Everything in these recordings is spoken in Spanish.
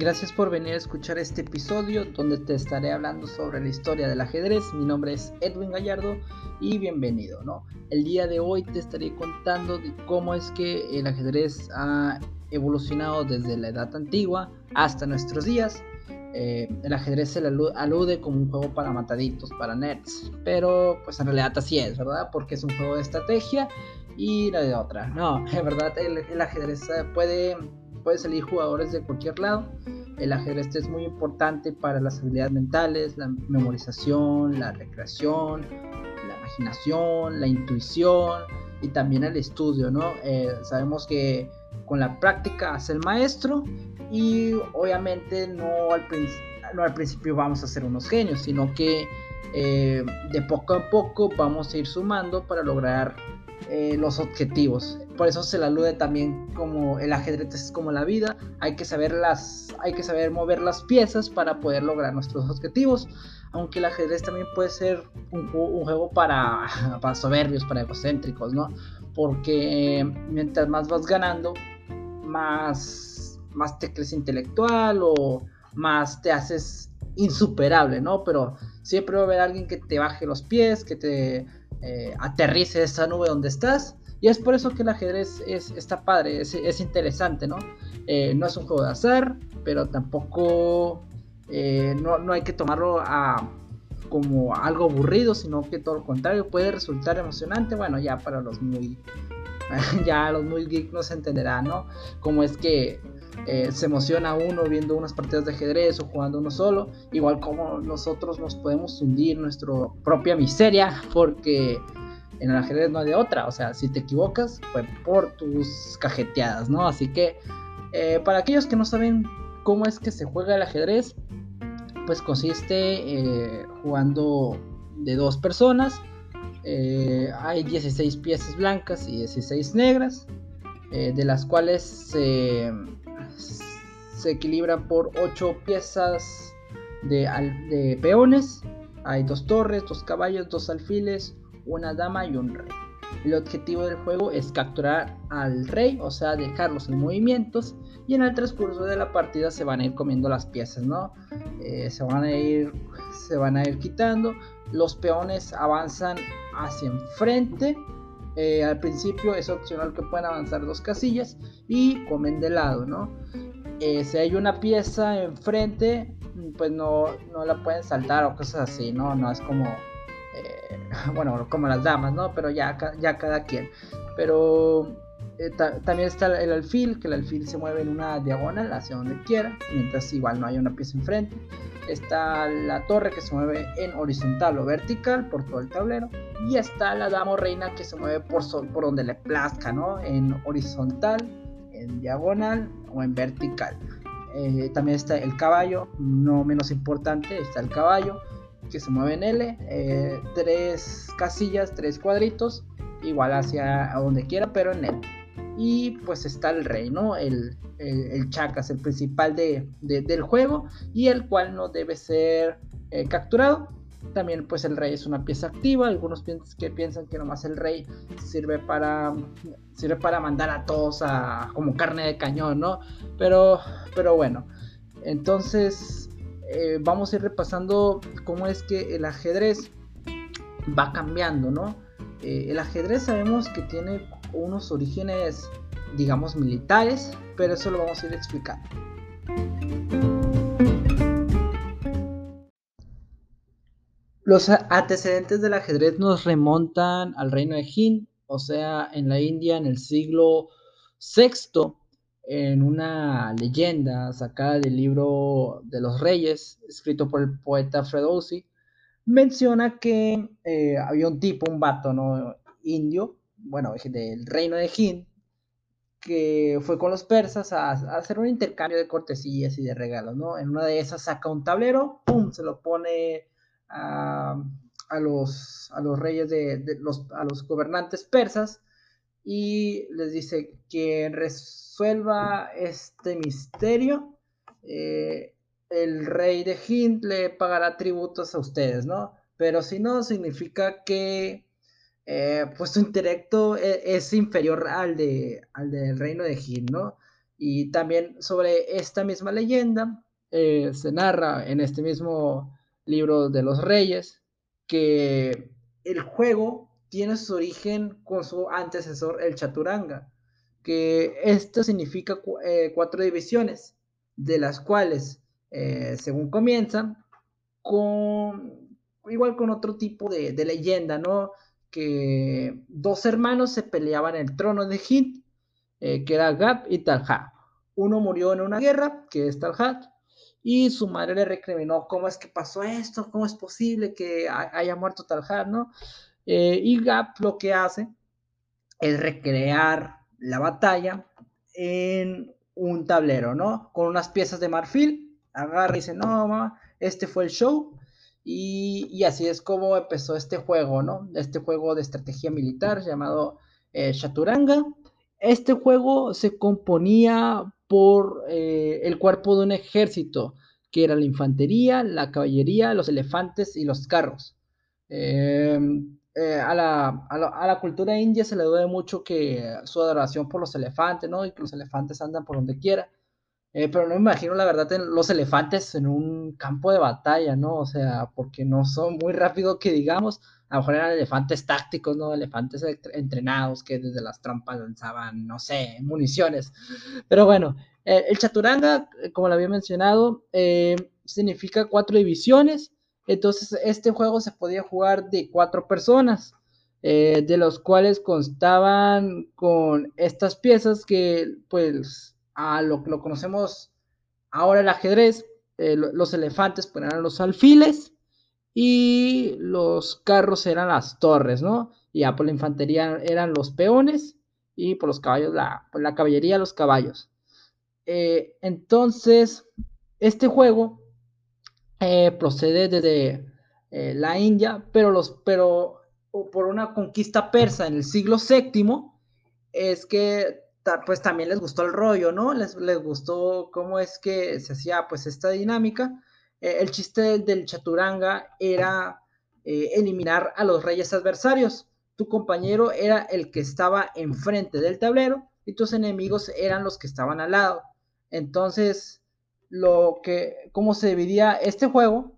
Gracias por venir a escuchar este episodio donde te estaré hablando sobre la historia del ajedrez. Mi nombre es Edwin Gallardo y bienvenido, ¿no? El día de hoy te estaré contando de cómo es que el ajedrez ha evolucionado desde la edad antigua hasta nuestros días. Eh, el ajedrez se le alude como un juego para mataditos, para nerds, pero pues en realidad así es, ¿verdad? Porque es un juego de estrategia y no de otra. No, en verdad el ajedrez puede puede salir jugadores de cualquier lado. El ajedrez es muy importante para las habilidades mentales, la memorización, la recreación, la imaginación, la intuición y también el estudio, ¿no? Eh, sabemos que con la práctica hace el maestro y obviamente no al, no al principio vamos a ser unos genios, sino que eh, de poco a poco vamos a ir sumando para lograr eh, los objetivos. Por eso se le alude también como el ajedrez es como la vida. Hay que saber las, hay que saber mover las piezas para poder lograr nuestros objetivos. Aunque el ajedrez también puede ser un, juego para, para soberbios, para egocéntricos, ¿no? Porque mientras más vas ganando, más, más te crees intelectual o más te haces insuperable, ¿no? Pero siempre va a haber alguien que te baje los pies, que te eh, aterrice esa nube donde estás. Y es por eso que el ajedrez es, está padre, es, interesante, ¿no? Eh, no es un juego de azar, pero tampoco eh, no, hay que tomarlo a, como algo aburrido, sino que todo lo contrario puede resultar emocionante. Bueno, ya para los muy, ya los muy geek no se entenderán, ¿no? Como es que eh, se emociona uno viendo unas partidas de ajedrez o jugando uno solo, igual como nosotros nos podemos hundir nuestra propia miseria, porque en el ajedrez no hay de otra, o sea, si te equivocas, fue por tus cajeteadas, ¿no? Así que eh, para aquellos que no saben cómo es que se juega el ajedrez, pues consiste eh, jugando de dos personas. hay 16 piezas blancas y 16 negras, de las cuales se se equilibra por 8 piezas de, peones. Hay dos torres, dos caballos, dos alfiles, una dama y un rey. El objetivo del juego es capturar al rey, o sea, dejarlos en movimientos. Y en el transcurso de la partida se van a ir comiendo las piezas, ¿no? Eh, se, van a ir, se van a ir quitando. Los peones avanzan hacia enfrente. Eh, al principio es opcional que puedan avanzar dos casillas y comen de lado, ¿no? Eh, si hay una pieza enfrente, pues no, no la pueden saltar o cosas así, ¿no? No es como, eh, bueno, como las damas, ¿no? Pero ya, ya cada quien. Pero eh, también está el alfil, que el alfil se mueve en una diagonal hacia donde quiera, mientras igual no hay una pieza enfrente. Está la torre que se mueve en horizontal o vertical por todo el tablero. Y está la dama o reina que se mueve por, por donde le plazca, ¿no? En horizontal en diagonal o en vertical. Eh, también está el caballo, no menos importante, está el caballo que se mueve en L, eh, tres casillas, tres cuadritos, igual hacia donde quiera, pero en L. Y pues está el rey, ¿no? El, el, chacas, el principal de, del juego y el cual no debe ser eh, capturado. También pues el rey es una pieza activa, algunos que piensan que nomás el rey sirve para sirve para mandar a todos a como carne de cañón, ¿no? Pero pero bueno, entonces eh, vamos a ir repasando cómo es que el ajedrez va cambiando, ¿no? Eh, el ajedrez sabemos que tiene unos orígenes, digamos, militares, pero eso lo vamos a ir explicando. Los antecedentes del ajedrez nos remontan al reino de Hind, o sea, en la India en el siglo VI, en una leyenda sacada del libro de los reyes, escrito por el poeta Fredowsi, menciona que eh, había un tipo, un vato ¿no? indio, bueno, del reino de Hind, que fue con los persas a, hacer un intercambio de cortesías y de regalos, ¿no? En una de esas saca un tablero, ¡pum! Se lo pone a, los, a los reyes de, los, a los gobernantes persas y les dice que resuelva este misterio. Eh, el rey de Hind le pagará tributos a ustedes, ¿no? Pero si no, significa que eh, pues su intelecto es, es, inferior al, de, al del reino de Hind, ¿no? Y también sobre esta misma leyenda eh, se narra en este mismo libro de los reyes que el juego tiene su origen con su antecesor, el Chaturanga, que esto significa eh, cuatro divisiones, de las cuales, eh, según comienzan, con igual con otro tipo de, leyenda, ¿no? Que dos hermanos se peleaban el trono de Hind, que era Gap y Talha. Uno murió en una guerra, que es Talhat, y su madre le recriminó cómo es que pasó esto, cómo es posible que haya muerto Talhat, ¿no? Eh, y Gap lo que hace es recrear la batalla en un tablero, ¿no? Con unas piezas de marfil, agarra y dice, no, este fue el show. Y, así es como empezó este juego, ¿no? Este juego de estrategia militar llamado eh, Chaturanga. Este juego se componía por eh, el cuerpo de un ejército, que era la infantería, la caballería, los elefantes y los carros. Em, eh, a, la, cultura india se le debe mucho que su adoración por los elefantes, ¿no? Y que los elefantes andan por donde quiera. Eh, pero no me imagino, la verdad, los elefantes en un campo de batalla, ¿no? O sea, porque no son muy rápidos que digamos. A lo mejor eran elefantes tácticos, ¿no? Elefantes entrenados que desde las trampas lanzaban, no sé, municiones. Pero bueno, eh, el chaturanga, como lo había mencionado, significa cuatro divisiones. Entonces, este juego se podía jugar de cuatro personas, de los cuales constaban con estas piezas que, pues, a lo que lo conocemos ahora el ajedrez, los elefantes pues, eran los alfiles y los carros eran las torres, ¿no? Y ya por la infantería eran los peones y por los caballos, la, por la caballería, los caballos. Eh, entonces, este juego eh, procede desde eh, la India, pero, los, pero por una conquista persa en el siglo VII, es que pues también les gustó el rollo, ¿no? Les, les gustó cómo es que se hacía pues esta dinámica eh, el chiste del chaturanga era eliminar a los reyes adversarios. Tu compañero era el que estaba enfrente del tablero y tus enemigos eran los que estaban al lado. Entonces, lo que, ¿cómo se dividía este juego?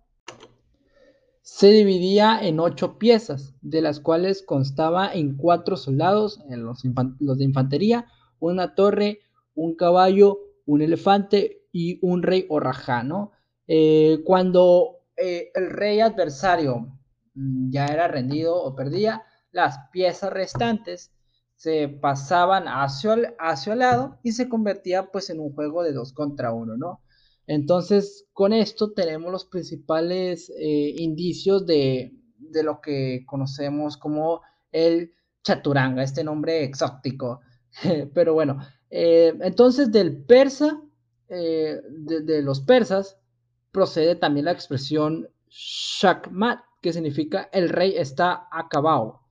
Se dividía en ocho piezas, de las cuales constaba en cuatro soldados, en los, los de infantería, una torre, un caballo, un elefante y un rey o rajá, ¿no? Eh, cuando eh, el rey adversario mm, ya era rendido o perdía, las piezas restantes se pasaban hacia el, hacia el lado y se convertía pues en un juego de dos contra uno, ¿no? Entonces, con esto tenemos los principales eh, indicios de, lo que conocemos como el chaturanga, este nombre exótico. Pero bueno, entonces del persa, de, los persas, procede también la expresión shakmat, que significa el rey está acabado.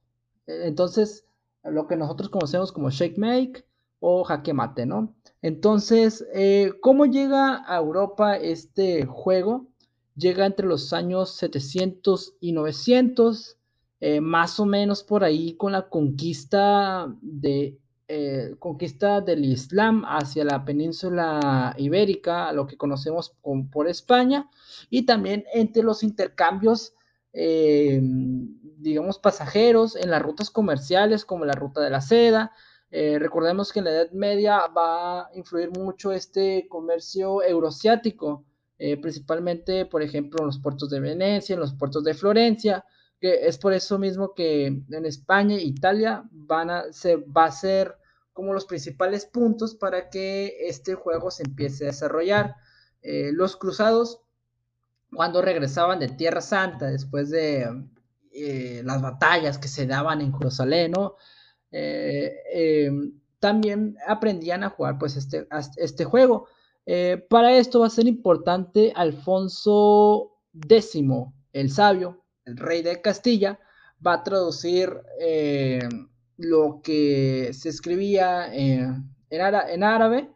Entonces, lo que nosotros conocemos como shake o jaque mate, ¿no? Entonces, eh, ¿cómo llega a Europa este juego? Llega entre los años 700 y 900, eh, más o menos por ahí con la conquista de eh, conquista del Islam hacia la península ibérica, lo que conocemos por España, y también entre los intercambios, eh, digamos, pasajeros en las rutas comerciales como la ruta de la seda. Eh, recordemos que en la Edad Media va a influir mucho este comercio euroasiático, principalmente, por ejemplo, en los puertos de Venecia, en los puertos de Florencia, que es por eso mismo que en España e Italia van a, se va a ser como los principales puntos para que este juego se empiece a desarrollar. Eh, los cruzados, cuando regresaban de Tierra Santa después de eh, las batallas que se daban en Jerusalén, eh, también aprendían a jugar pues este, este juego. para esto va a ser importante Alfonso X, el sabio, el rey de Castilla, va a traducir lo que se escribía en, en, árabe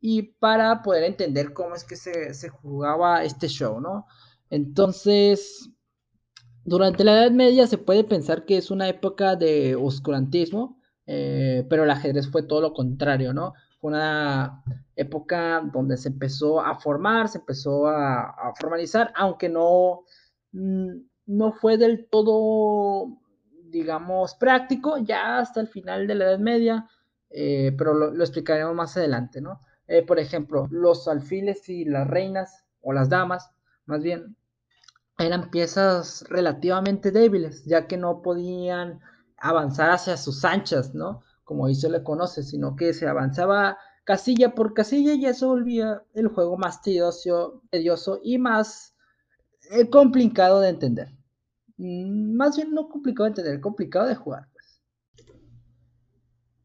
y para poder entender cómo es que se, jugaba este show, ¿no? Entonces, durante la Edad Media se puede pensar que es una época de oscurantismo, eh, pero el ajedrez fue todo lo contrario, ¿no? fue una época donde se empezó a formar, se empezó a, formalizar, aunque no, mm, no fue del todo, digamos, práctico, ya hasta el final de la Edad Media, eh, pero lo, explicaremos más adelante, ¿no? Eh, por ejemplo, los alfiles y las reinas, o las damas, más bien, eran piezas relativamente débiles, ya que no podían avanzar hacia sus anchas, ¿no? Como ahí se le conoce, sino que se avanzaba casilla por casilla y eso volvía el juego más tedioso, tedioso y más eh, complicado de entender. Mm, más bien no complicado de entender, complicado de jugar, pues.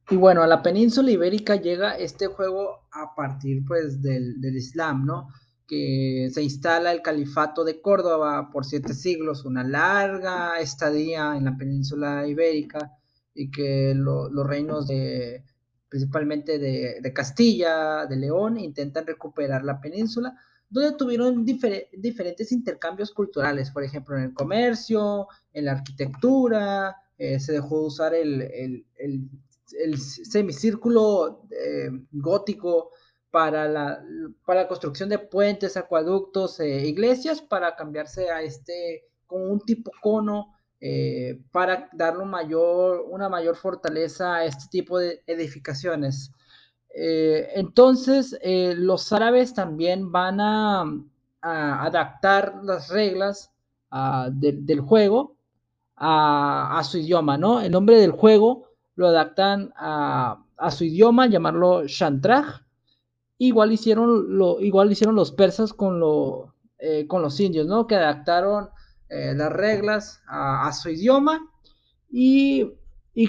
Y bueno, a la península ibérica llega este juego a partir pues del, del Islam, ¿no? Que se instala el califato de Córdoba por siete siglos, una larga estadía en la península ibérica y que los reinos de principalmente de, Castilla, de León, intentan recuperar la península, donde tuvieron diferentes intercambios culturales, por ejemplo, en el comercio, en la arquitectura, eh, se dejó de usar el, semicírculo eh, gótico para la, para la construcción de puentes, acueductos, eh, iglesias, para cambiarse a este con un tipo cono eh, para darle mayor, una mayor fortaleza a este tipo de edificaciones. Eh, entonces, los árabes también van a, adaptar las reglas ah, del juego a, a, su idioma, ¿no? El nombre del juego lo adaptan a su idioma, llamarlo Shantraj, Igual hicieron, lo, igual hicieron los persas con, lo, eh, con los indios, ¿no? Que adaptaron eh, las reglas a, su idioma y,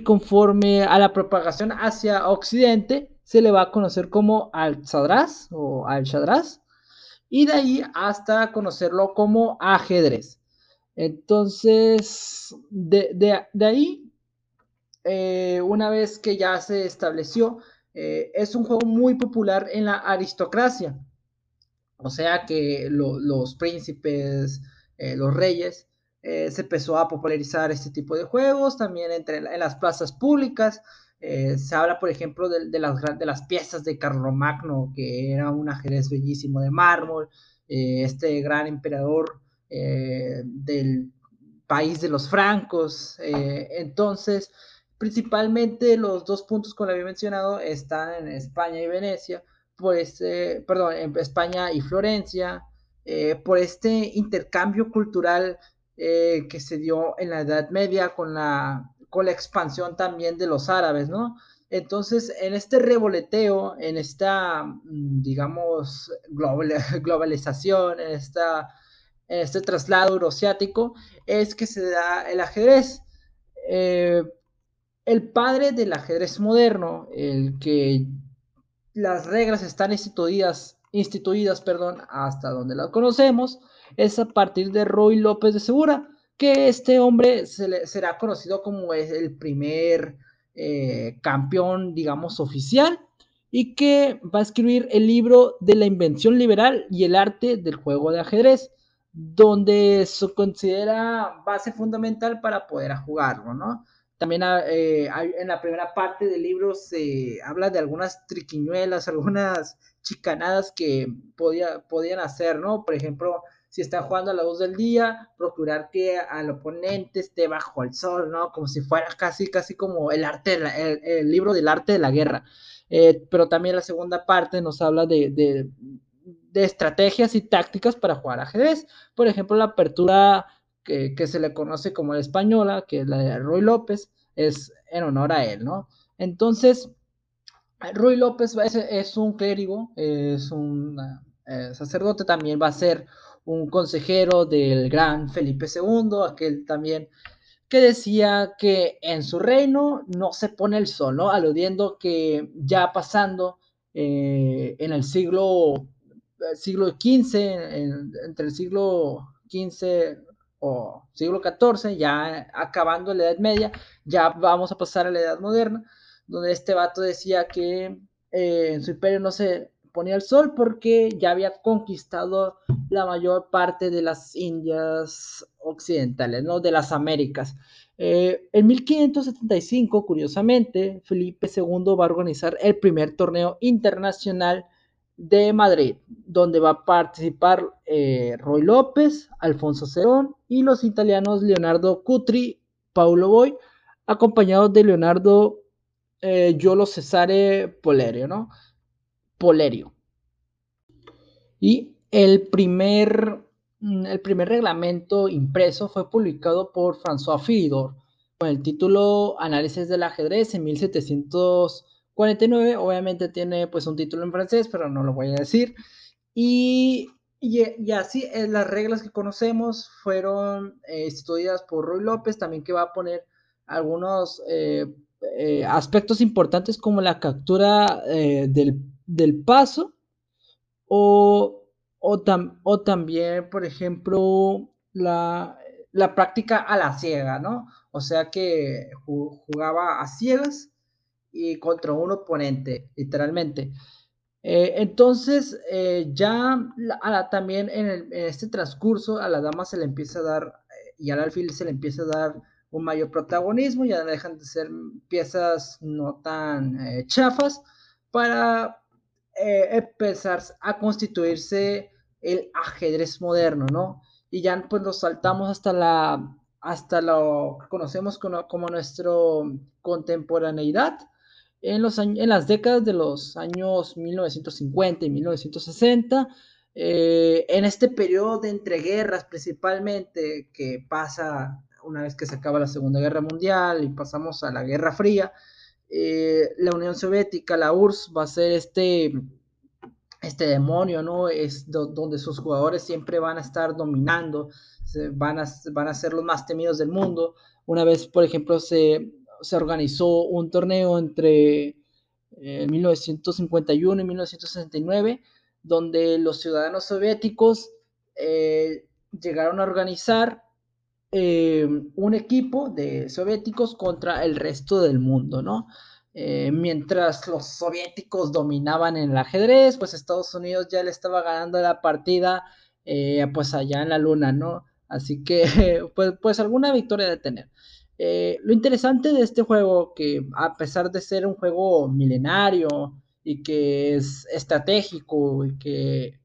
conforme a la propagación hacia Occidente se le va a conocer como al-Sadraz o al-Shadraz y de ahí hasta conocerlo como ajedrez. Entonces, de, ahí, eh, una vez que ya se estableció eh, es un juego muy popular en la aristocracia. O sea que los príncipes, eh, los reyes, eh, se empezó a popularizar este tipo de juegos, también entre, en las plazas públicas. se habla, por ejemplo, de, las, de las piezas de Carlomagno, que era un ajedrez bellísimo de mármol, este gran emperador del país de los francos. entonces, Principalmente los dos puntos que había mencionado están en España y Venecia, por este, perdón, en España y Florencia, eh, por este intercambio cultural eh, que se dio en la Edad Media con la, con la expansión también de los árabes, ¿no? Entonces, en este revoleteo, en esta, mm, digamos, globalización, en, esta, en este traslado euroasiático, es que se da el ajedrez. Eh, el padre del ajedrez moderno, el que las reglas están instituidas, instituidas perdón, hasta donde las conocemos, es a partir de Roy López de Segura, que este hombre se será conocido como el primer eh, campeón, digamos, oficial, y que va a escribir el libro de la invención liberal y el arte del juego de ajedrez, donde se considera base fundamental para poder jugarlo, ¿no? También ah, eh, en la primera parte del libro se habla de algunas triquiñuelas, algunas chicanadas que podía, podían hacer, ¿no? Por ejemplo, si están jugando a la luz del día, procurar que al oponente esté bajo el sol, ¿no? Como si fuera casi, casi como el arte, el, libro del arte de la guerra. Eh, pero también la segunda parte nos habla de, de, de, estrategias y tácticas para jugar ajedrez. Por ejemplo, la apertura que, se le conoce como la española, que es la de Roy López, es en honor a él, ¿no? Entonces, Roy López es, un clérigo, es un eh, sacerdote, también va a ser un consejero del gran Felipe II, aquel también que decía que en su reino no se pone el sol, ¿no? Aludiendo que ya pasando eh, en el siglo, eh, siglo XV, entre el siglo XV o siglo XIV, ya acabando la Edad Media, ya vamos a pasar a la Edad Moderna, donde este vato decía que eh, en su imperio no se ponía el sol porque ya había conquistado la mayor parte de las Indias occidentales, ¿no? De las Américas. Eh, en 1575, curiosamente, Felipe II va a organizar el primer torneo internacional de Madrid, donde va a participar eh, Roy López, Alfonso Cerón y los italianos Leonardo Cutri, Paulo Boy, acompañados de Leonardo eh, Yolo Cesare Polerio, ¿no? Polerio. Y el primer Mm, el primer reglamento impreso fue publicado por François Fidor con el título Análisis del ajedrez en 1749. Obviamente tiene pues un título en francés, pero no lo voy a decir. Y, y, así eh, las reglas que conocemos fueron eh, estudiadas por Roy López, también que va a poner algunos eh, aspectos importantes como la captura del, del paso o o, también, por ejemplo, la, práctica a la ciega, ¿no? O sea que jugaba a ciegas y contra un oponente, literalmente. Eh, entonces, eh, ya también en, este transcurso a la dama se le empieza a dar, eh, y al alfil se le empieza a dar un mayor protagonismo, ya dejan de ser piezas no tan chafas para empezar a constituirse el ajedrez moderno, ¿no? Y ya pues nos saltamos hasta la hasta lo que conocemos como, como nuestro contemporaneidad en, los en las décadas de los años 1950 y 1960, eh, en este periodo de entreguerras principalmente que pasa una vez que se acaba la Segunda Guerra Mundial y pasamos a la Guerra Fría, eh, la Unión Soviética, la URSS, va a ser este este demonio, ¿no? Es donde sus jugadores siempre van a estar dominando, van, a, van a ser los más temidos del mundo. Una vez, por ejemplo, se, se organizó un torneo entre 1951 eh, y 1969, donde los ciudadanos soviéticos eh, llegaron a organizar eh, un equipo de soviéticos contra el resto del mundo, ¿no? Eh, mientras los soviéticos dominaban en el ajedrez, pues Estados Unidos ya le estaba ganando la partida, pues allá en la luna, ¿no? Así que, pues, pues alguna victoria de tener. Eh, lo interesante de este juego, que a pesar de ser un juego milenario y que es estratégico y que,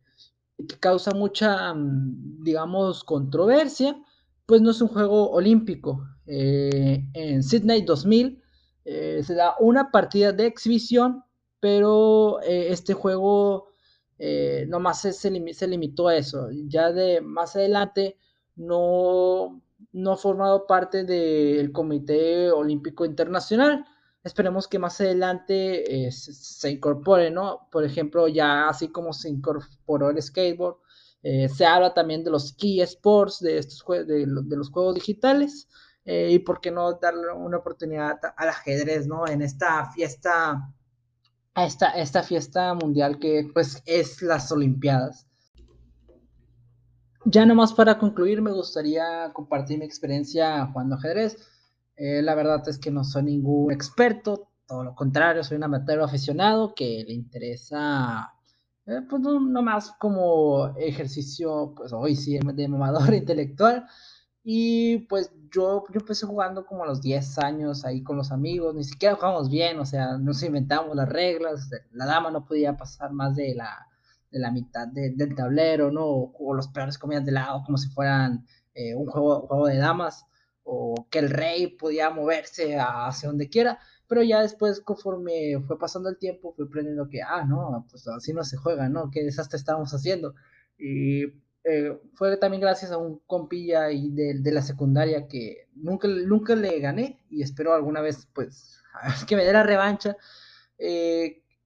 causa mucha, mm, digamos, controversia, pues no es un juego olímpico. en Sydney 2000, eh, se da una partida de exhibición, pero eh, este juego eh, nomás se, se, limitó a eso. Ya de más adelante no, no ha formado parte del Comité Olímpico Internacional. Esperemos que más adelante se, incorpore, ¿no? Por ejemplo, ya así como se incorporó el skateboard, se habla también de los key sports, de, estos de, de los juegos digitales. Eh, y por qué no darle una oportunidad al ajedrez, ¿no? En esta fiesta, esta, esta fiesta mundial que pues es las Olimpiadas. Ya nomás para concluir, me gustaría compartir mi experiencia jugando ajedrez. Eh, la verdad es que no soy ningún experto, todo lo contrario, soy un amateur aficionado que le interesa, eh, pues no, más como ejercicio, pues hoy sí, de mamador intelectual. Y pues yo, yo empecé jugando como a los 10 años ahí con los amigos, ni siquiera jugamos bien, o sea, nos inventamos las reglas, la dama no podía pasar más de la, de la mitad del tablero, ¿no? O, los peores comían de lado como si fueran eh, un juego, juego de damas, o que el rey podía moverse hacia donde quiera, pero ya después, conforme fue pasando el tiempo, fui aprendiendo que, ah, no, pues así no se juega, ¿no? ¿Qué desastre estábamos haciendo? Y eh, fue también gracias a un compilla y de, la secundaria que nunca, nunca le gané y espero alguna vez pues que me dé la revancha eh,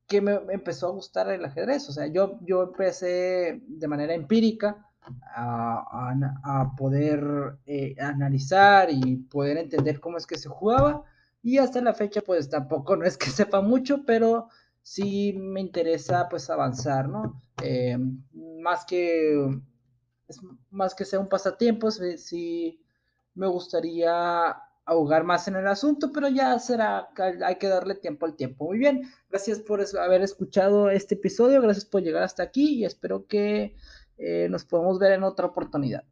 que me, empezó a gustar el ajedrez o sea yo, yo empecé de manera empírica a, a, poder eh, analizar y poder entender cómo es que se jugaba y hasta la fecha pues tampoco no es que sepa mucho pero sí me interesa pues avanzar no más que más que sea un pasatiempo, sí, me gustaría ahogar más en el asunto, pero ya será, hay que darle tiempo al tiempo. Muy bien, gracias por haber escuchado este episodio, gracias por llegar hasta aquí y espero que eh, nos podamos ver en otra oportunidad.